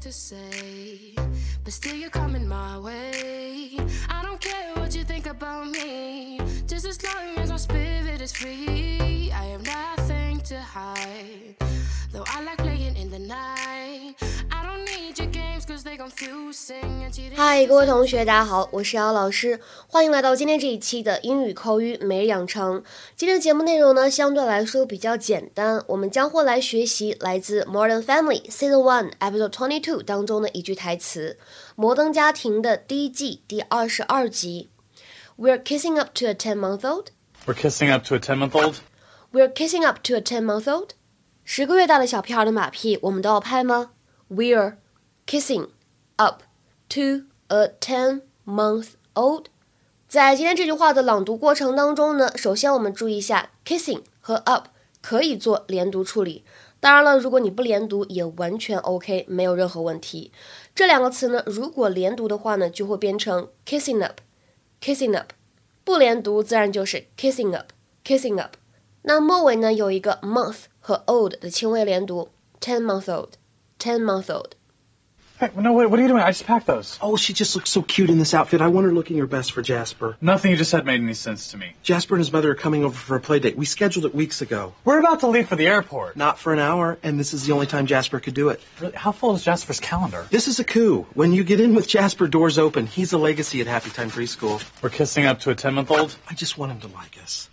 to say, but still you're coming my way. I don't care what you think about me, just as long as my spirit is free. 嗨，各位同学，大家好，我是姚老师，欢迎来到今天这一期的英语口语每日养成。今天的节目内容呢，相对来说比较简单，我们将会来学习来自《Modern Family》Season One Episode Twenty Two 当中的一句台词，《摩登家庭》的第一季第二十二集。We're kissing up to a ten-month-old. We're kissing up to a ten-month-old. We're kissing up to a ten-month-old. 十个月大的小屁孩的马屁，我们都要拍吗？We're kissing up to a ten-month-old. 在今天这句话的朗读过程当中呢，首先我们注意一下，kissing 和 up 可以做连读处理。当然了，如果你不连读也完全 OK，没有任何问题。这两个词呢，如果连读的话呢，就会变成 kissing up，kissing up。不连读自然就是 kissing up，kissing up。那末尾呢有一个 month 和 old 的轻微连读，ten month old，ten month old。Hey, no, wait, what are you doing? I just packed those. Oh, she just looks so cute in this outfit. I want her looking her best for Jasper. Nothing you just said made any sense to me. Jasper and his mother are coming over for a play date. We scheduled it weeks ago. We're about to leave for the airport. Not for an hour, and this is the only time Jasper could do it. Really, how full is Jasper's calendar? This is a coup. When you get in with Jasper, doors open. He's a legacy at Happy Time Preschool. We're kissing up to a 10 month old? I just want him to like us.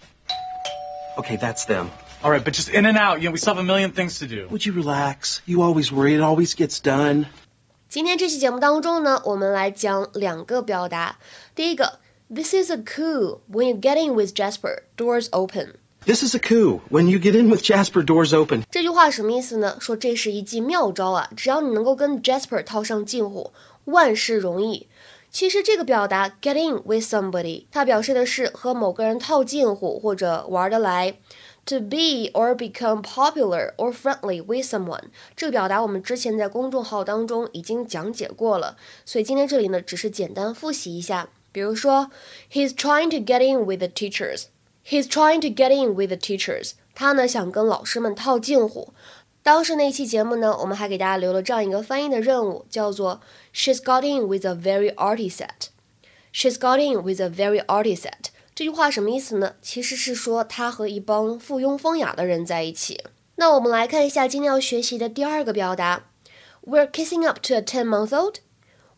Okay, that's them. All right, but just in and out. You know, we still have a million things to do. Would you relax? You always worry. It always gets done. 今天这期节目当中呢，我们来讲两个表达。第一个，This is a coup. When you get in with Jasper, doors open. This is a coup. When you get in with Jasper, doors open. 这句话什么意思呢？说这是一记妙招啊！只要你能够跟 Jasper 套上近乎，万事容易。其实这个表达 get in with somebody，它表示的是和某个人套近乎或者玩得来。To be or become popular or friendly with someone，这个表达我们之前在公众号当中已经讲解过了，所以今天这里呢只是简单复习一下。比如说，He's trying to get in with the teachers. He's trying to get in with the teachers. 他呢想跟老师们套近乎。当时那期节目呢，我们还给大家留了这样一个翻译的任务，叫做 She's got in with a very arty set. She's got in with a very arty set. 这句话什么意思呢？其实是说她和一帮附庸风雅的人在一起。那我们来看一下今天要学习的第二个表达，We're kissing up to a ten-month-old.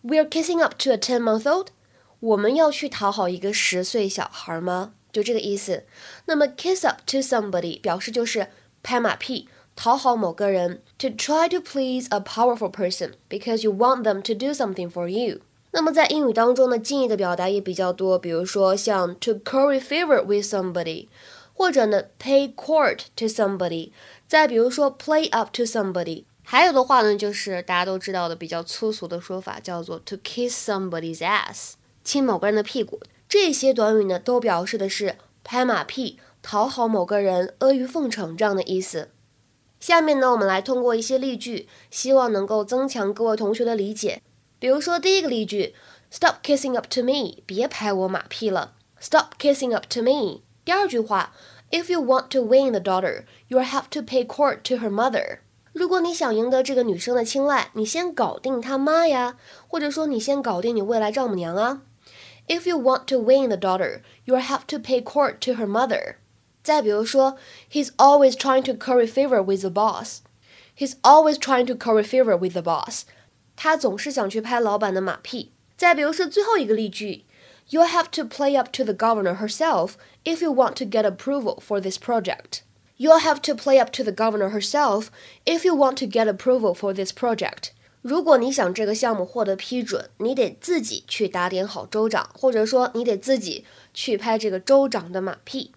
We're kissing up to a ten-month-old. 我们要去讨好一个十岁小孩吗？就这个意思。那么 kiss up to somebody 表示就是拍马屁，讨好某个人。To try to please a powerful person because you want them to do something for you. 那么在英语当中呢，近义的表达也比较多，比如说像 to curry favor with somebody，或者呢 pay court to somebody，再比如说 play up to somebody。还有的话呢，就是大家都知道的比较粗俗的说法，叫做 to kiss somebody's ass，亲某个人的屁股。这些短语呢，都表示的是拍马屁、讨好某个人、阿谀奉承这样的意思。下面呢，我们来通过一些例句，希望能够增强各位同学的理解。比如说第一个例句，Stop kissing up to me，别拍我马屁了。Stop kissing up to me。第二句话，If you want to win the daughter, you'll have to pay court to her mother。如果你想赢得这个女生的青睐，你先搞定她妈呀，或者说你先搞定你未来丈母娘啊。If you want to win the daughter, you'll have to pay court to her mother。再比如说，He's always trying to curry favor with the boss。He's always trying to curry favor with the boss。他总是想去拍老板的马屁。再比如说最后一个例句，You'll have to play up to the governor herself if you want to get approval for this project. You'll have to play up to the governor herself if you want to get approval for this project. 如果你想这个项目获得批准，你得自己去打点好州长，或者说你得自己去拍这个州长的马屁。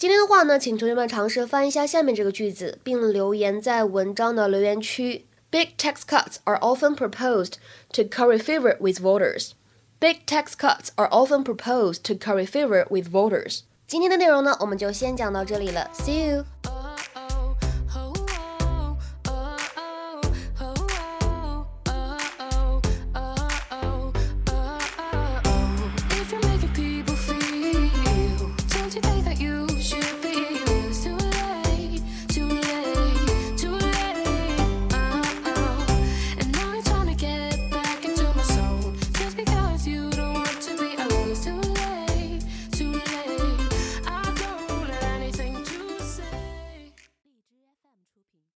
今天的话呢，请同学们尝试翻译一下下面这个句子，并留言在文章的留言区。Big tax cuts are often proposed to curry favor with voters. Big tax cuts are often proposed to curry favor with voters. 今天的内容呢，我们就先讲到这里了。See you. you should